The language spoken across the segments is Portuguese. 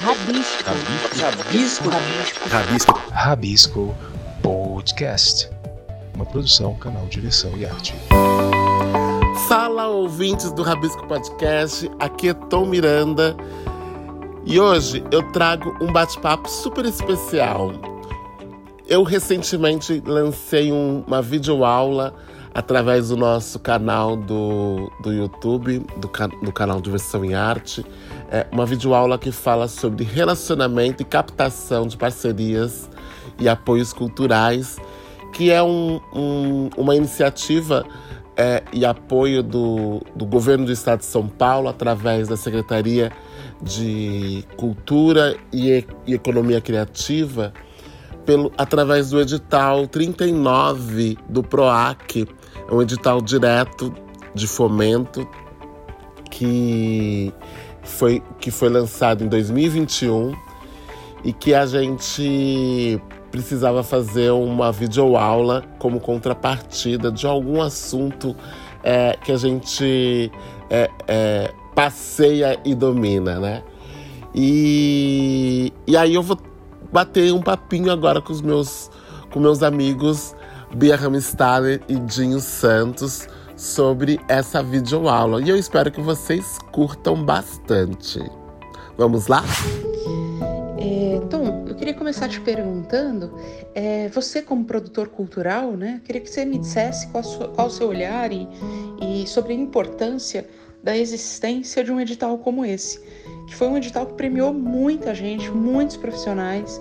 Rabisco. Rabisco. Rabisco. Rabisco. Rabisco Podcast. Uma produção, canal Direção e Arte. Fala, ouvintes do Rabisco Podcast. Aqui é Tom Miranda. E hoje eu trago um bate-papo super especial. Eu recentemente lancei um, uma videoaula através do nosso canal do, do YouTube, do, do canal Diversão em Arte. É uma videoaula que fala sobre relacionamento e captação de parcerias e apoios culturais, que é um, um, uma iniciativa é, e apoio do, do governo do estado de São Paulo, através da Secretaria de Cultura e, e Economia Criativa, pelo, através do edital 39 do PROAC, é um edital direto de fomento que foi, que foi lançado em 2021 e que a gente precisava fazer uma videoaula como contrapartida de algum assunto é, que a gente é, é, passeia e domina, né? E, e aí eu vou bater um papinho agora com os meus, com meus amigos Bia Ramstaller e Dinho Santos sobre essa videoaula. E eu espero que vocês curtam bastante. Vamos lá? É, Tom, eu queria começar te perguntando, é, você como produtor cultural, né, queria que você me dissesse qual, sua, qual o seu olhar e, e sobre a importância da existência de um edital como esse, que foi um edital que premiou muita gente, muitos profissionais,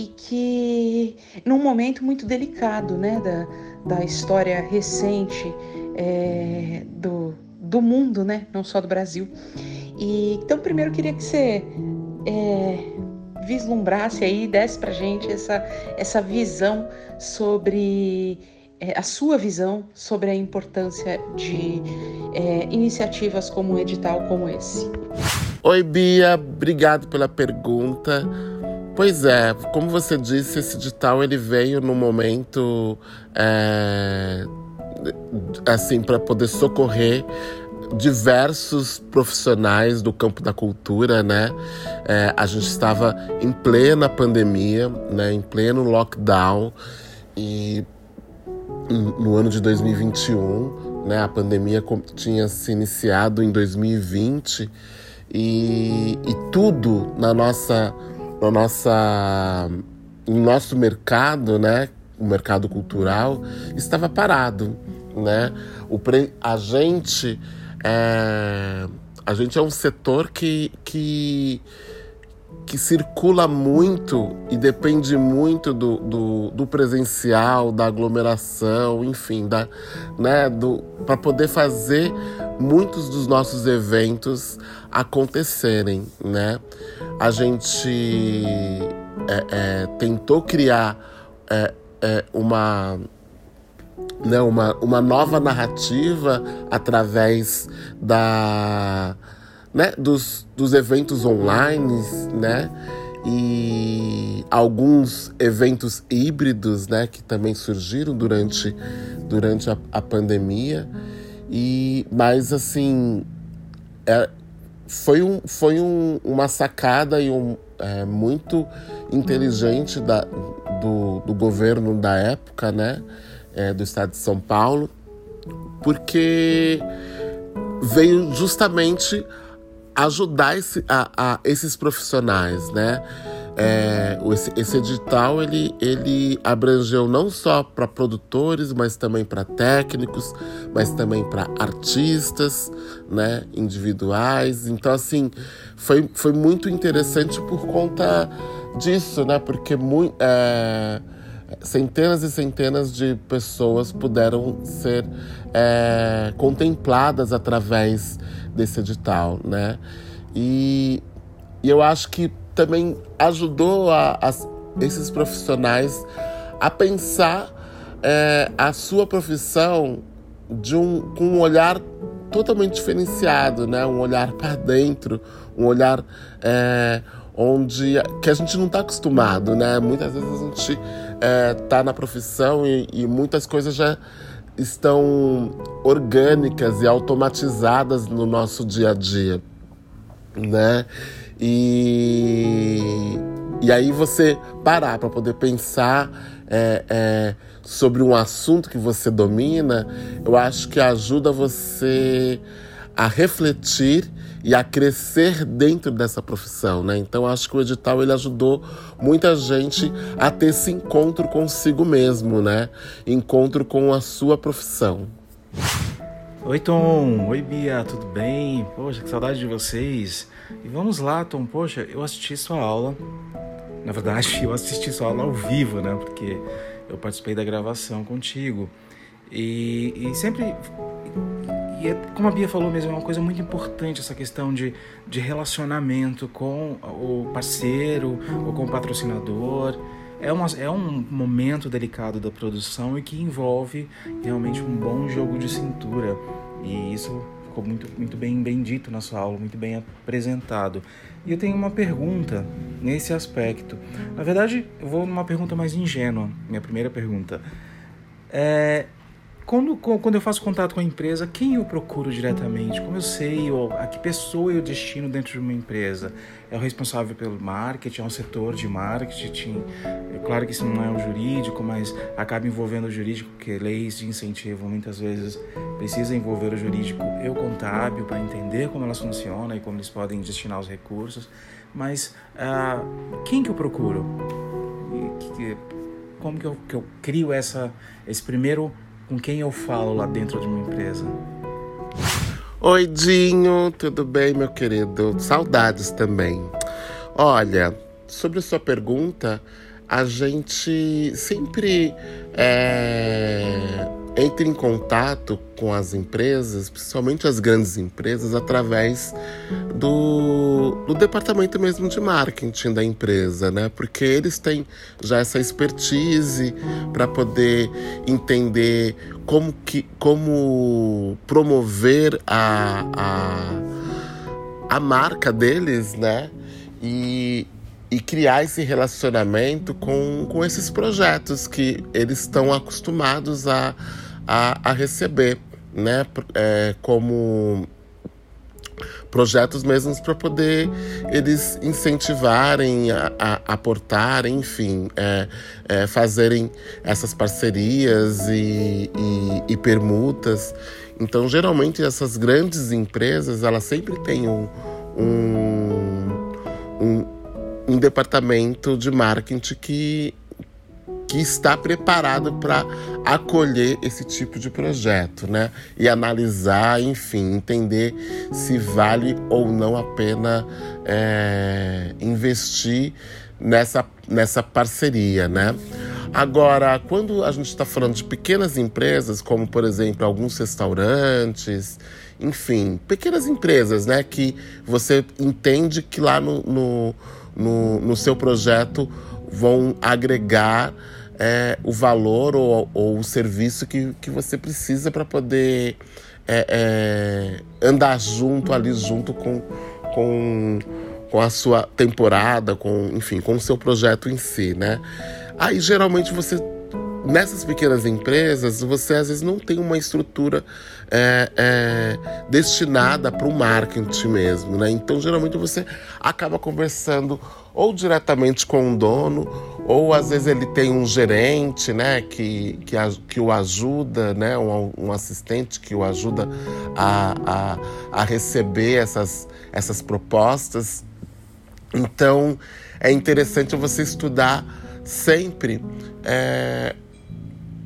e que num momento muito delicado né, da, da história recente é, do, do mundo, né, não só do Brasil. E, então, primeiro queria que você é, vislumbrasse aí, desse pra gente essa, essa visão sobre é, a sua visão sobre a importância de é, iniciativas como um edital como esse. Oi, Bia, obrigado pela pergunta. Pois é, como você disse, esse edital ele veio no momento é, assim para poder socorrer diversos profissionais do campo da cultura, né? É, a gente estava em plena pandemia, né? Em pleno lockdown e no ano de 2021, né? A pandemia tinha se iniciado em 2020 e, e tudo na nossa na nossa, no nosso mercado, né, o mercado cultural, estava parado, né? O pre, a gente é, a gente é um setor que, que, que circula muito e depende muito do, do, do presencial, da aglomeração, enfim, da, né, do, para poder fazer muitos dos nossos eventos acontecerem, né? A gente é, é, tentou criar é, é, uma, né, uma, uma nova narrativa através da, né, dos, dos eventos online, né? E alguns eventos híbridos, né, que também surgiram durante, durante a, a pandemia. E, mas assim, é, foi, um, foi um, uma sacada e um, é, muito inteligente da, do, do governo da época, né? É, do estado de São Paulo, porque veio justamente ajudar esse, a, a esses profissionais, né? É, esse, esse, edital ele, ele abrangeu não só para produtores, mas também para técnicos, mas também para artistas, né, individuais. Então assim foi, foi muito interessante por conta disso, né? Porque é, centenas e centenas de pessoas puderam ser é, contempladas através desse edital, né? E, e eu acho que também ajudou a, a esses profissionais a pensar é, a sua profissão de um, com um olhar totalmente diferenciado, né? Um olhar para dentro, um olhar é, onde que a gente não está acostumado, né? Muitas vezes a gente está é, na profissão e, e muitas coisas já estão orgânicas e automatizadas no nosso dia a dia, né? E e aí você parar para poder pensar é, é, sobre um assunto que você domina, eu acho que ajuda você a refletir e a crescer dentro dessa profissão, né? Então acho que o edital ele ajudou muita gente a ter esse encontro consigo mesmo, né? Encontro com a sua profissão. Oi Tom, oi Bia, tudo bem? Poxa, que saudade de vocês. E vamos lá, Tom. Poxa, eu assisti sua aula. Na verdade, eu assisti sua aula ao vivo, né? Porque eu participei da gravação contigo. E, e sempre e é, como a Bia falou mesmo, é uma coisa muito importante essa questão de, de relacionamento com o parceiro ou com o patrocinador. É, uma, é um momento delicado da produção e que envolve realmente um bom jogo de cintura. E isso ficou muito, muito bem, bem dito na sua aula, muito bem apresentado. E eu tenho uma pergunta nesse aspecto. Na verdade, eu vou numa pergunta mais ingênua, minha primeira pergunta. É, quando, quando eu faço contato com a empresa, quem eu procuro diretamente? Como eu sei a que pessoa eu destino dentro de uma empresa? É o responsável pelo marketing, é um setor de marketing? É claro que isso não é o jurídico, mas acaba envolvendo o jurídico, porque leis de incentivo muitas vezes precisa envolver o jurídico e o contábil para entender como elas funcionam e como eles podem destinar os recursos. Mas uh, quem que eu procuro? como que eu, que eu crio essa, esse primeiro com quem eu falo lá dentro de uma empresa. Oi, Dinho, tudo bem, meu querido? Saudades também. Olha, sobre a sua pergunta, a gente sempre é, entra em contato com as empresas, principalmente as grandes empresas, através do, do departamento mesmo de marketing da empresa, né? Porque eles têm já essa expertise para poder entender como, que, como promover a, a, a marca deles, né? E, e criar esse relacionamento com, com esses projetos que eles estão acostumados a, a, a receber, né? É, como projetos mesmos para poder eles incentivarem, a, a aportarem, enfim, é, é, fazerem essas parcerias e, e, e, permutas. Então, geralmente essas grandes empresas elas sempre têm um, um, um um departamento de marketing que, que está preparado para acolher esse tipo de projeto, né? E analisar, enfim, entender se vale ou não a pena é, investir nessa, nessa parceria, né? Agora, quando a gente está falando de pequenas empresas, como por exemplo alguns restaurantes, enfim, pequenas empresas, né, que você entende que lá no, no no, no seu projeto vão agregar é, o valor ou, ou, o serviço que, que você precisa para poder é, é, andar junto ali junto com, com, com a sua temporada, com enfim, com o seu projeto em si, né? Aí geralmente você nessas pequenas empresas, você às vezes não tem uma estrutura é, é, destinada para o marketing mesmo, né? Então, geralmente você acaba conversando ou diretamente com o dono, ou às vezes ele tem um gerente, né, que, que, que o ajuda, né, um, um assistente que o ajuda a, a, a receber essas, essas propostas. Então, é interessante você estudar sempre é,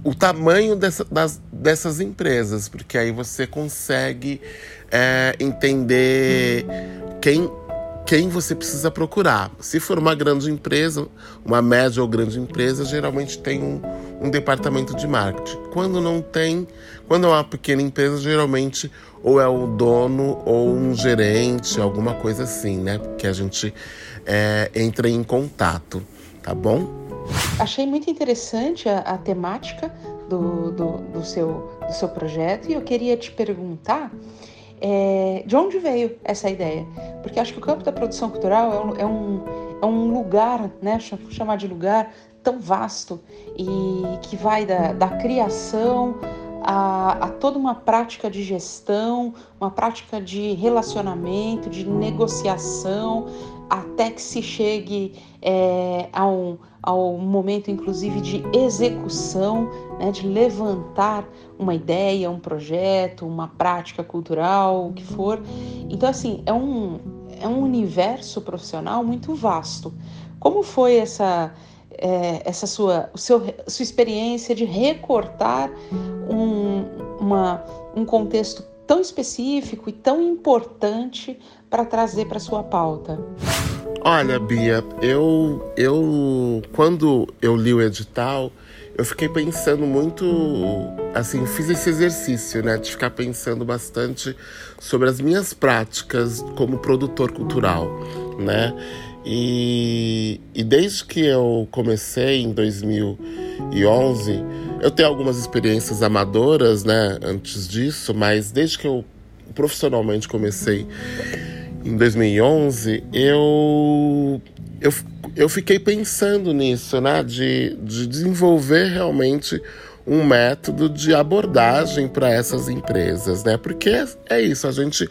o tamanho dessa, das, dessas empresas, porque aí você consegue é, entender quem, quem você precisa procurar. Se for uma grande empresa, uma média ou grande empresa, geralmente tem um, um departamento de marketing. Quando não tem, quando é uma pequena empresa, geralmente ou é o dono ou um gerente, alguma coisa assim, né? Que a gente é, entra em contato, tá bom? Achei muito interessante a, a temática do, do, do, seu, do seu projeto e eu queria te perguntar é, de onde veio essa ideia? Porque acho que o campo da produção cultural é um, é um, é lugar, né, chamar de lugar, tão vasto e que vai da, da criação a, a, toda uma prática de gestão, uma prática de relacionamento, de negociação, até que se chegue é, ao momento, inclusive, de execução, né, de levantar uma ideia, um projeto, uma prática cultural, o que for. Então, assim, é um, é um universo profissional muito vasto. Como foi essa, é, essa sua, seu, sua experiência de recortar um, uma, um contexto tão específico e tão importante para trazer para sua pauta? Olha, Bia, eu, eu quando eu li o edital, eu fiquei pensando muito, assim, fiz esse exercício, né, de ficar pensando bastante sobre as minhas práticas como produtor cultural, né? E, e desde que eu comecei em 2011, eu tenho algumas experiências amadoras, né, antes disso, mas desde que eu profissionalmente comecei em 2011, eu, eu, eu fiquei pensando nisso, né, de, de desenvolver realmente um método de abordagem para essas empresas, né? Porque é, é isso, a gente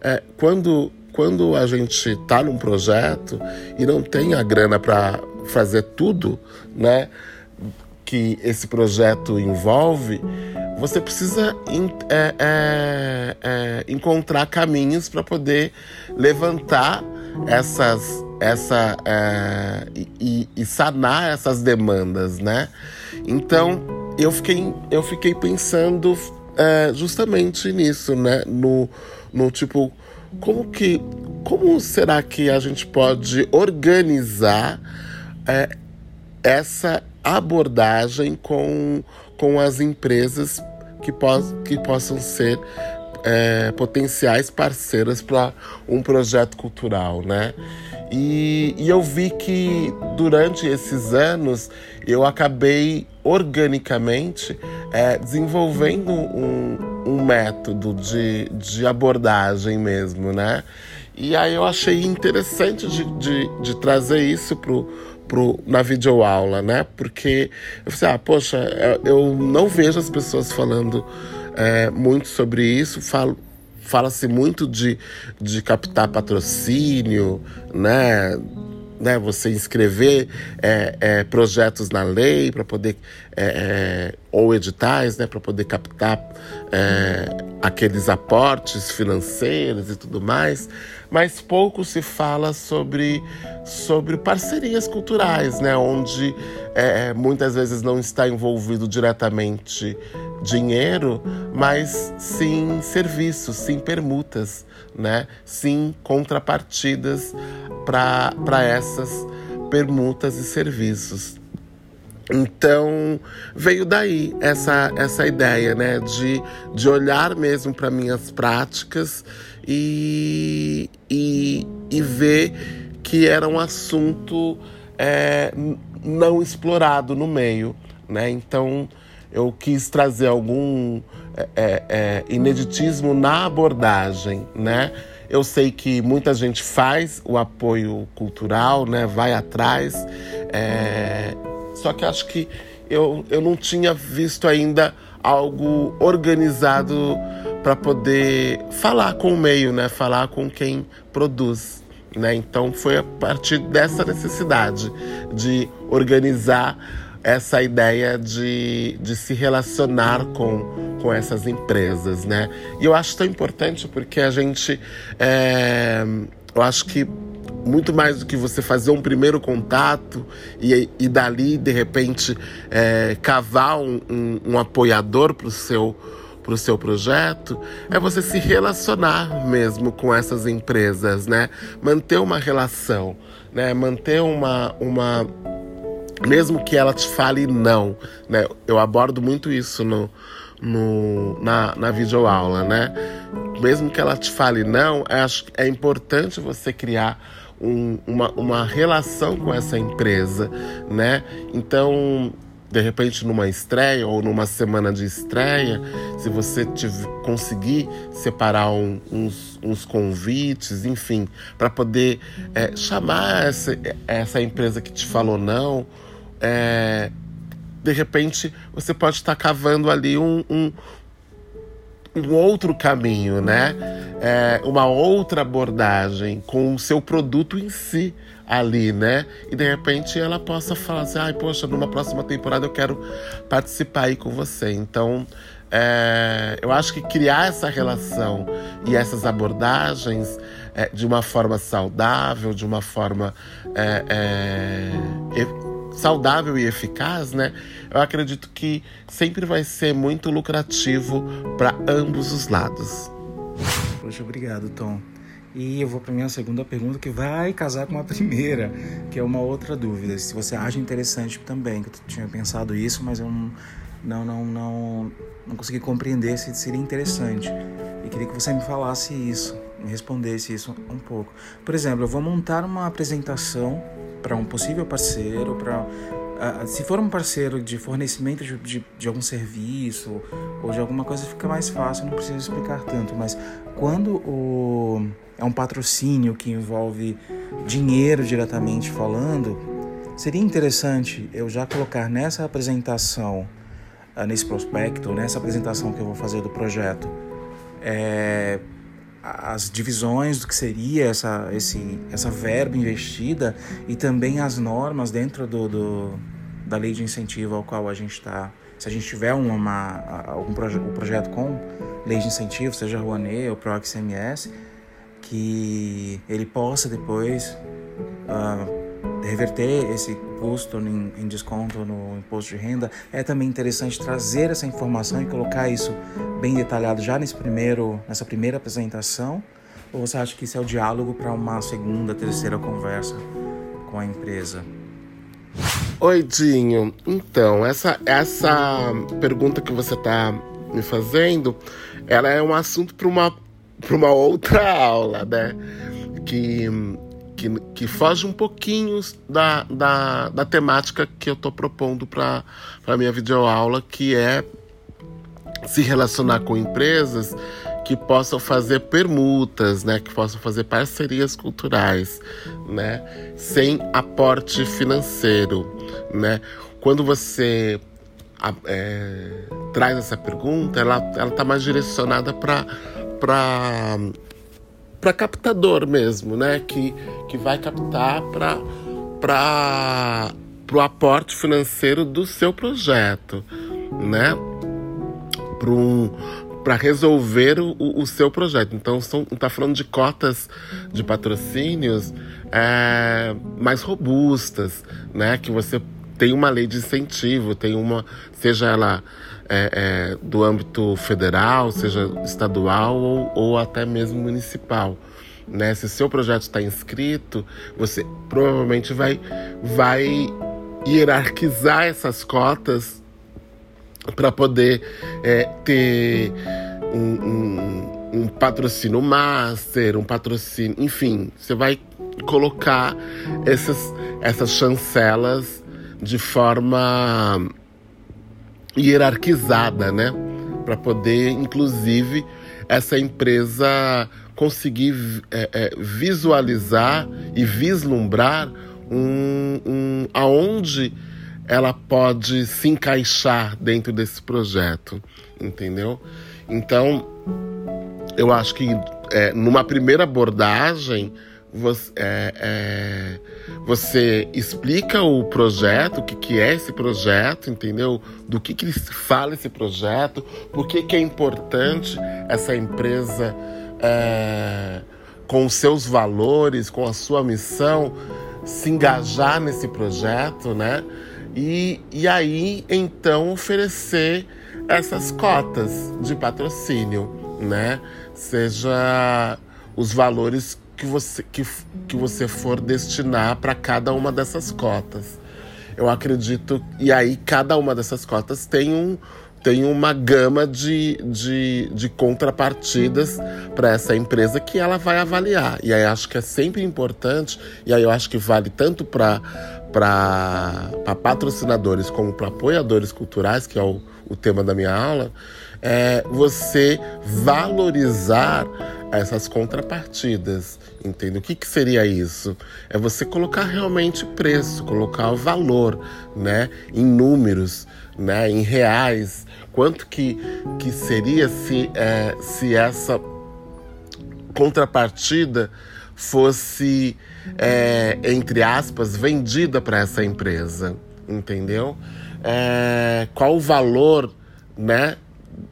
é, quando quando a gente está num projeto e não tem a grana para fazer tudo, né, que esse projeto envolve, você precisa é, é, é, encontrar caminhos para poder levantar essas, essa é, e, e, sanar essas demandas, né? Então eu fiquei, eu fiquei pensando é, justamente nisso, né? No, no tipo como que como será que a gente pode organizar é, essa abordagem com, com as empresas que, po que possam ser é, potenciais parceiras para um projeto cultural, né? E, e, eu vi que durante esses anos eu acabei organicamente é, desenvolvendo um, um método de, de abordagem mesmo, né? E aí eu achei interessante de, de, de trazer isso pro, pro, na videoaula, né? Porque eu falei, ah, poxa, eu não vejo as pessoas falando é, muito sobre isso, fala-se muito de, de captar patrocínio, né? Né, você inscrever é, é, projetos na lei para poder é, é, ou editais, né, para poder captar é, aqueles aportes financeiros e tudo mais, mas pouco se fala sobre sobre parcerias culturais, né, onde é, muitas vezes não está envolvido diretamente dinheiro, mas sim serviços, sim permutas, né? Sim contrapartidas para essas permutas e serviços. Então veio daí essa, essa ideia, né, de, de olhar mesmo para minhas práticas e, e, e ver que era um assunto é, não explorado no meio, né? Então eu quis trazer algum é, é, é, ineditismo na abordagem, né? Eu sei que muita gente faz o apoio cultural, né? Vai atrás, é... só que acho que eu, eu não tinha visto ainda algo organizado para poder falar com o meio, né? Falar com quem produz. Né? Então foi a partir dessa necessidade de organizar essa ideia de, de se relacionar com, com essas empresas, né? E eu acho tão importante porque a gente, é, eu acho que muito mais do que você fazer um primeiro contato e, e dali, de repente, é, cavar um, um, um apoiador para o seu para o seu projeto é você se relacionar mesmo com essas empresas, né? Manter uma relação, né? Manter uma, uma mesmo que ela te fale não, né? Eu abordo muito isso no, no, na, na videoaula, né? Mesmo que ela te fale não, acho que é importante você criar um, uma, uma relação com essa empresa, né? Então, de repente numa estreia ou numa semana de estreia, se você tiver, conseguir separar um, uns, uns, convites, enfim, para poder é, chamar essa, essa empresa que te falou não é, de repente você pode estar cavando ali um, um, um outro caminho, né? É, uma outra abordagem com o seu produto em si ali, né? E de repente ela possa falar assim, ai, poxa, numa próxima temporada eu quero participar aí com você. Então, é, eu acho que criar essa relação e essas abordagens é, de uma forma saudável, de uma forma é, é saudável e eficaz, né? Eu acredito que sempre vai ser muito lucrativo para ambos os lados. Poxa, obrigado, Tom. E eu vou para minha segunda pergunta, que vai casar com a primeira, que é uma outra dúvida. Se você acha interessante também, que eu tinha pensado isso, mas eu não, não, não, não, não consegui compreender se seria interessante. E queria que você me falasse isso, me respondesse isso um pouco. Por exemplo, eu vou montar uma apresentação para um possível parceiro, para Uh, se for um parceiro de fornecimento de, de, de, algum serviço ou de alguma coisa, fica mais fácil, não preciso explicar tanto. Mas quando o, é um patrocínio que envolve dinheiro diretamente falando, seria interessante eu já colocar nessa apresentação, uh, nesse prospecto, nessa apresentação que eu vou fazer do projeto, é, as divisões do que seria essa, esse, essa verba investida e também as normas dentro do, do da lei de incentivo ao qual a gente está. Se a gente tiver uma, uma algum proje um projeto com lei de incentivo, seja Rouanet ou PROC CMS, que ele possa depois uh, reverter esse custo em, em, desconto no imposto de renda, é também interessante trazer essa informação e colocar isso bem detalhado já nesse primeiro, nessa primeira apresentação? Ou você acha que isso é o diálogo para uma segunda, terceira conversa com a empresa? Oi, Dinho. Então, essa, essa pergunta que você está me fazendo, ela é um assunto para uma, uma outra aula, né? Que que, que foge um pouquinho da, da, da temática que eu estou propondo para a minha videoaula, que é se relacionar com empresas que possam fazer permutas, né, que possam fazer parcerias culturais, né, sem aporte financeiro, né. Quando você é, traz essa pergunta, ela ela está mais direcionada para para para captador mesmo, né? Que, que vai captar para para o aporte financeiro do seu projeto, né? Para um, para resolver o, o, seu projeto. Então, está falando de cotas de patrocínios é, mais robustas, né? Que você tem uma lei de incentivo, tem uma, seja ela é, é, do âmbito federal, seja estadual ou, ou até mesmo municipal. Né? Se seu projeto está inscrito, você provavelmente vai, vai hierarquizar essas cotas para poder é, ter um, um, um, patrocínio master, um patrocínio, enfim, você vai colocar essas, essas chancelas de forma hierarquizada, né? Para poder, inclusive, essa empresa conseguir é, é, visualizar e vislumbrar um, um, aonde ela pode se encaixar dentro desse projeto, entendeu? Então, eu acho que é, numa primeira abordagem você, é, é, você, explica o projeto, o que, que é esse projeto, entendeu? Do que, que fala esse projeto, por que, que é importante essa empresa é, com os seus valores, com a sua missão, se engajar nesse projeto, né? E, e aí, então, oferecer essas cotas de patrocínio, né? Seja os valores que você, que, que você for destinar para cada uma dessas cotas. Eu acredito, e aí cada uma dessas cotas tem, um, tem uma gama de, de, de contrapartidas para essa empresa que ela vai avaliar. E aí acho que é sempre importante, e aí eu acho que vale tanto para patrocinadores como para apoiadores culturais, que é o, o tema da minha aula, é você valorizar essas contrapartidas, entende? O que, que seria isso? É você colocar realmente preço, colocar o valor, né, em números, né, em reais. Quanto que, que seria se, é, se essa contrapartida fosse, é, entre aspas, vendida para essa empresa, entendeu? É, qual o valor, né,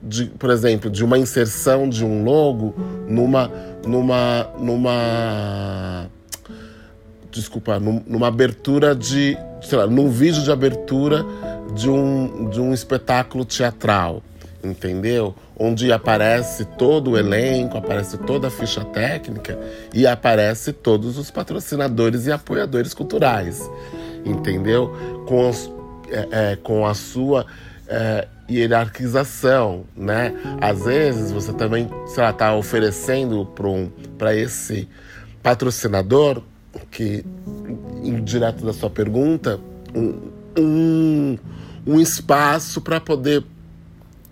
de, por exemplo, de uma inserção de um logo numa, numa, numa, desculpa, numa abertura de, sei lá, num vídeo de abertura de um, de um espetáculo teatral, entendeu? Onde aparece todo o elenco, aparece toda a ficha técnica e aparece todos os patrocinadores e apoiadores culturais, entendeu? Com, os, é, é, com a sua é, hierarquização, né? Às vezes você também, sei lá, tá oferecendo para um, esse patrocinador, que, direto da sua pergunta, um, um, um espaço para poder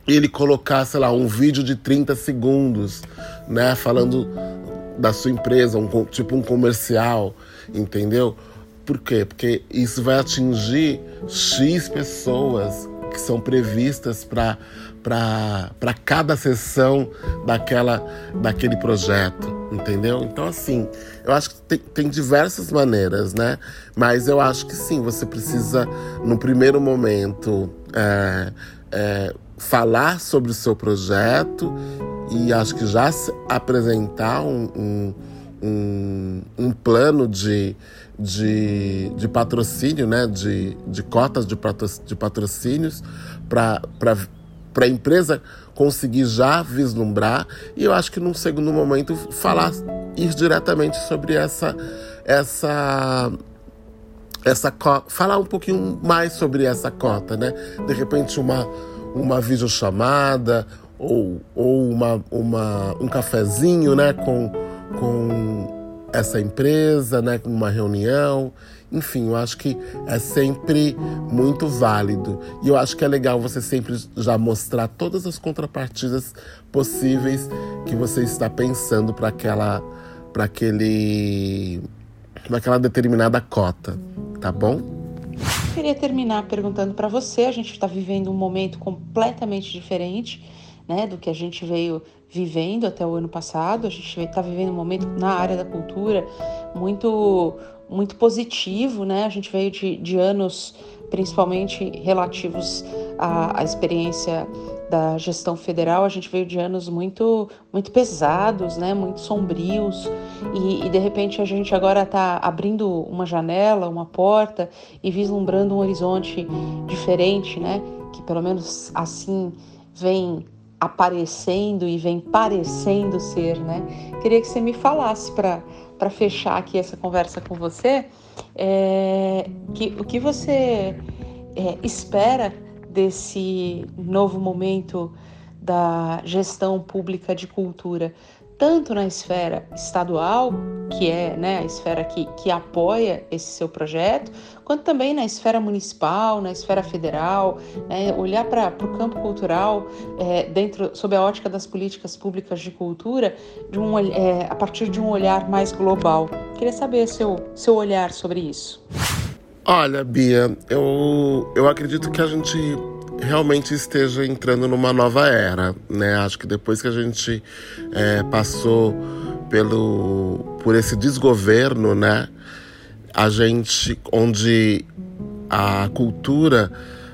ele colocar, sei lá, um vídeo de 30 segundos, né? Falando da sua empresa, um, tipo um comercial, entendeu? Por quê? Porque isso vai atingir X pessoas que são previstas para cada sessão daquela, daquele projeto, entendeu? Então, assim, eu acho que tem, tem diversas maneiras, né? Mas eu acho que sim, você precisa, no primeiro momento, é, é, falar sobre o seu projeto e acho que já apresentar um, um, um, um plano de de, de patrocínio, né, de, de cotas de, de patrocínios para a empresa conseguir já vislumbrar. E eu acho que num segundo momento falar ir diretamente sobre essa essa essa falar um pouquinho mais sobre essa cota, né? De repente uma uma videochamada ou, ou uma, uma, um cafezinho, né, com, com essa empresa, né, uma reunião. Enfim, eu acho que é sempre muito válido. E eu acho que é legal você sempre já mostrar todas as contrapartidas possíveis que você está pensando para aquela para aquele para aquela determinada cota, tá bom? queria terminar perguntando para você, a gente está vivendo um momento completamente diferente, né, do que a gente veio vivendo até o ano passado. A gente está vivendo um momento na área da cultura muito, muito positivo, né? A gente veio de, de anos, principalmente relativos à, à experiência da gestão federal, a gente veio de anos muito, muito pesados, né? Muito sombrios e, e de repente a gente agora está abrindo uma janela, uma porta e vislumbrando um horizonte diferente, né? Que pelo menos assim vem aparecendo e vem parecendo ser, né? Queria que você me falasse para fechar aqui essa conversa com você, é, que, o que você é, espera desse novo momento da gestão pública de cultura tanto na esfera estadual, que é né, a esfera que, que apoia esse seu projeto, quanto também na esfera municipal, na esfera federal, né, olhar para o campo cultural é, dentro sob a ótica das políticas públicas de cultura, de um, é, a partir de um olhar mais global. Queria saber seu, seu olhar sobre isso. Olha, Bia, eu, eu acredito que a gente realmente esteja entrando numa nova era, né? Acho que depois que a gente é, passou pelo por esse desgoverno, né? A gente onde a cultura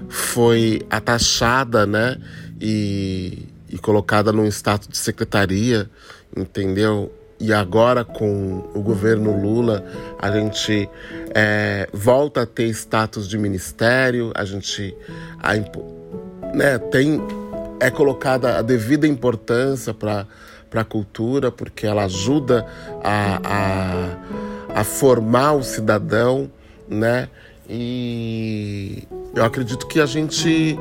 foi atachada, né? E, e colocada num status de secretaria, entendeu? E agora, com o governo Lula, a gente é, volta a ter status de ministério, a gente a, né, tem é colocada a devida importância para a cultura, porque ela ajuda a, a, a formar o cidadão, né? E eu acredito que a gente,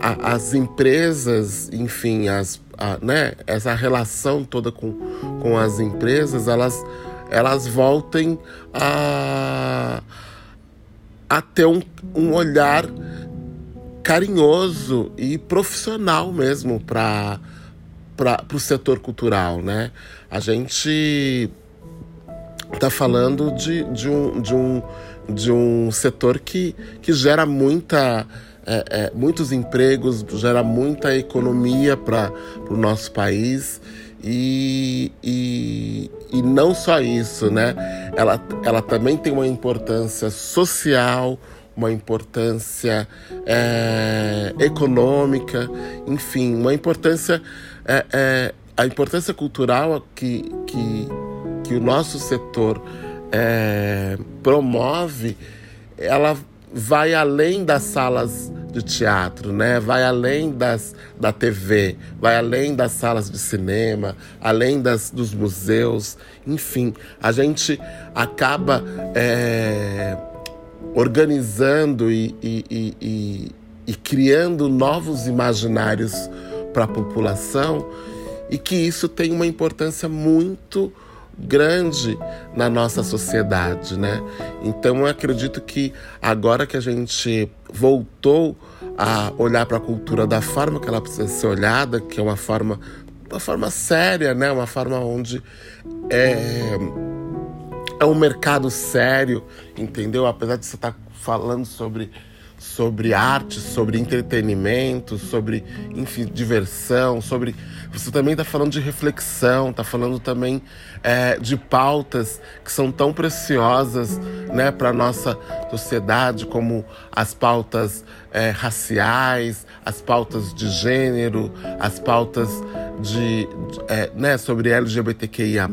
a, as empresas, enfim, as, a, né, essa relação toda com, com as empresas, elas, elas voltem a, a ter um, um olhar carinhoso e profissional mesmo para o setor cultural, né? A gente está falando de, de, um, de, um, de um setor que, que gera muita, é, é, muitos empregos, gera muita economia para o nosso país. E, e, e não só isso, né? Ela, ela também tem uma importância social, uma importância é, econômica, enfim, uma importância. É, é, a importância cultural que, que, que o nosso setor é, promove, ela vai além das salas de teatro, né? Vai além das, da TV, vai além das salas de cinema, além das, dos museus, enfim, a gente acaba é, organizando e, e, e, e criando novos imaginários para a população e que isso tem uma importância muito grande na nossa sociedade, né? Então eu acredito que agora que a gente voltou a olhar para a cultura da forma que ela precisa ser olhada, que é uma forma uma forma séria, né? Uma forma onde é é um mercado sério, entendeu? Apesar de você estar tá falando sobre, sobre arte, sobre entretenimento, sobre, enfim, diversão, sobre. Você também está falando de reflexão, está falando também é, de pautas que são tão preciosas né, para a nossa sociedade, como as pautas é, raciais, as pautas de gênero, as pautas de, de é, né, sobre LGBTQIA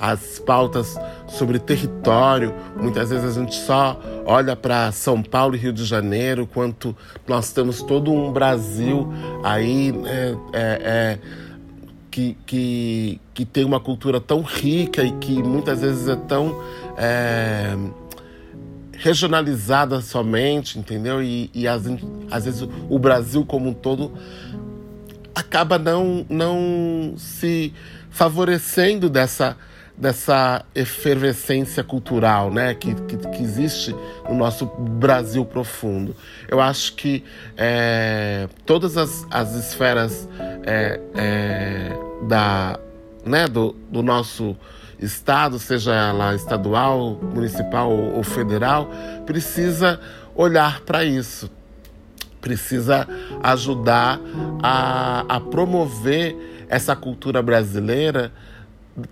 as pautas sobre território. Muitas vezes a gente só olha para São Paulo e Rio de Janeiro, quanto nós temos todo um Brasil aí é, é, é, que, que, que tem uma cultura tão rica e que muitas vezes é tão é, regionalizada somente, entendeu? E, e às, às vezes o Brasil como um todo acaba não, não se favorecendo dessa dessa efervescência cultural né, que, que, que, existe no nosso Brasil profundo. Eu acho que é, todas as, as esferas é, é, da, né, do, do nosso estado, seja ela estadual, municipal ou, federal, precisa olhar para isso, precisa ajudar a, a promover essa cultura brasileira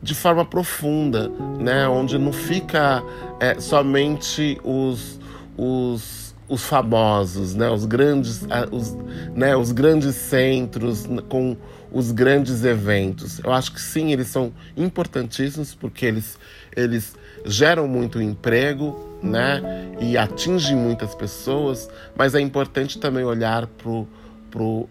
de forma profunda, né? onde não fica é, somente os, os, os famosos, né? os, grandes, os, né? os grandes centros com os grandes eventos. Eu acho que sim, eles são importantíssimos porque eles, eles geram muito emprego né? e atingem muitas pessoas, mas é importante também olhar para o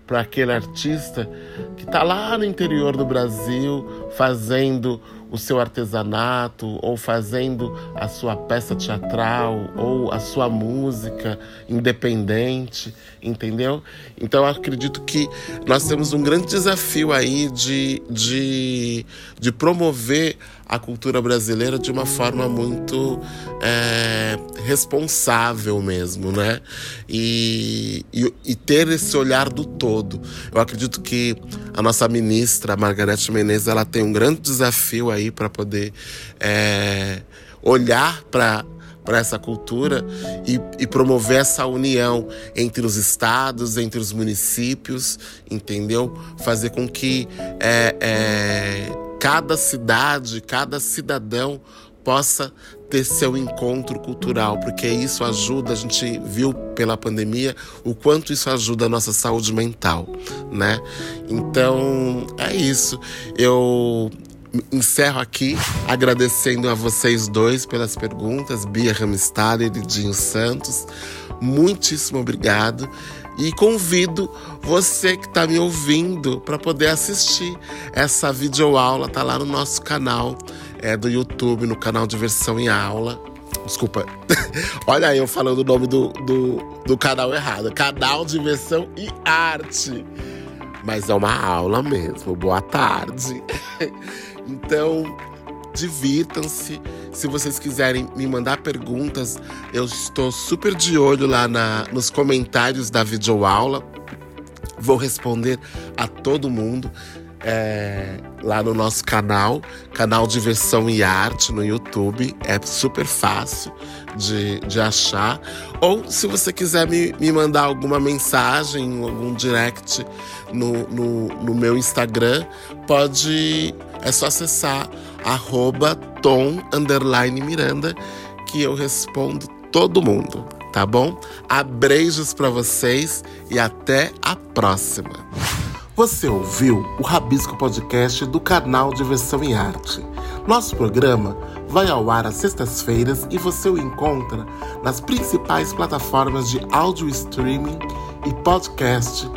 para aquele artista que está lá no interior do Brasil fazendo o seu artesanato ou fazendo a sua peça teatral ou a sua música independente, entendeu? Então eu acredito que nós temos um grande desafio aí de, de, de promover a cultura brasileira de uma forma muito é, responsável mesmo, né? E, e, e, ter esse olhar do todo. Eu acredito que a nossa ministra, Margarete Menezes, ela tem um grande desafio aí para poder é, olhar para para essa cultura e, e, promover essa união entre os estados, entre os municípios, entendeu? Fazer com que é, é, cada cidade, cada cidadão possa ter seu encontro cultural, porque isso ajuda, a gente viu pela pandemia o quanto isso ajuda a nossa saúde mental, né? Então, é isso. Eu encerro aqui agradecendo a vocês dois pelas perguntas, Bia Ramstad e Lidinho Santos. Muitíssimo obrigado. E convido você que está me ouvindo para poder assistir essa videoaula, tá lá no nosso canal é, do YouTube, no canal Diversão em Aula. Desculpa, olha eu falando o nome do, do, do canal errado. Canal Diversão e Arte. Mas é uma aula mesmo. Boa tarde. Então, divirtam-se. Se vocês quiserem me mandar perguntas, eu estou super de olho lá na, nos comentários da videoaula. Vou responder a todo mundo. é, lá no nosso canal, canal Diversão e Arte no YouTube. É super fácil de, de achar. Ou se você quiser me, me mandar alguma mensagem, algum direct no, no, no meu Instagram, pode. É só acessar arroba tom Miranda que eu respondo todo mundo, tá bom? Abreijos para vocês e até a próxima. Você ouviu o Rabisco Podcast do canal Diversão em Arte. Nosso programa vai ao ar às sextas-feiras e você o encontra nas principais plataformas de áudio streaming e podcast,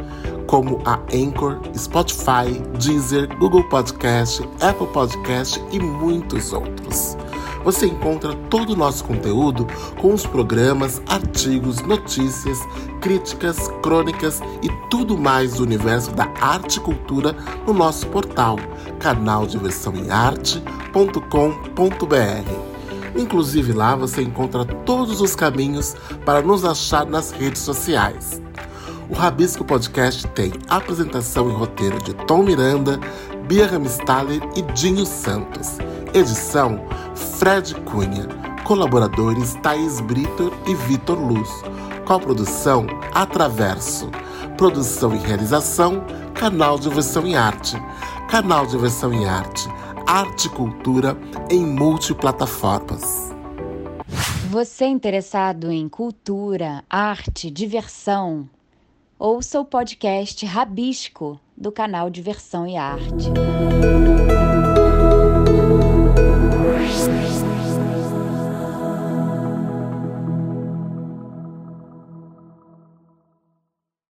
como a Anchor, Spotify, Deezer, Google Podcast, Apple Podcast e muitos outros. Você encontra todo o nosso conteúdo com os programas, artigos, notícias, críticas, crônicas e tudo mais do universo da arte e cultura no nosso portal canaldiversãoemarte.com.br. Inclusive lá você encontra todos os caminhos para nos achar nas redes sociais. O Rabisco Podcast tem apresentação e roteiro de Tom Miranda, Bia Ramstaller e Dinho Santos. Edição Fred Cunha. Colaboradores Thaís Brito e Vitor Luz. Coprodução Atraverso. Produção e realização Canal de Versão em Arte. Canal de Versão em Arte. Arte e cultura em multiplataformas. Você interessado em cultura, arte, diversão? Ouça o podcast Rabisco do canal Diversão e Arte.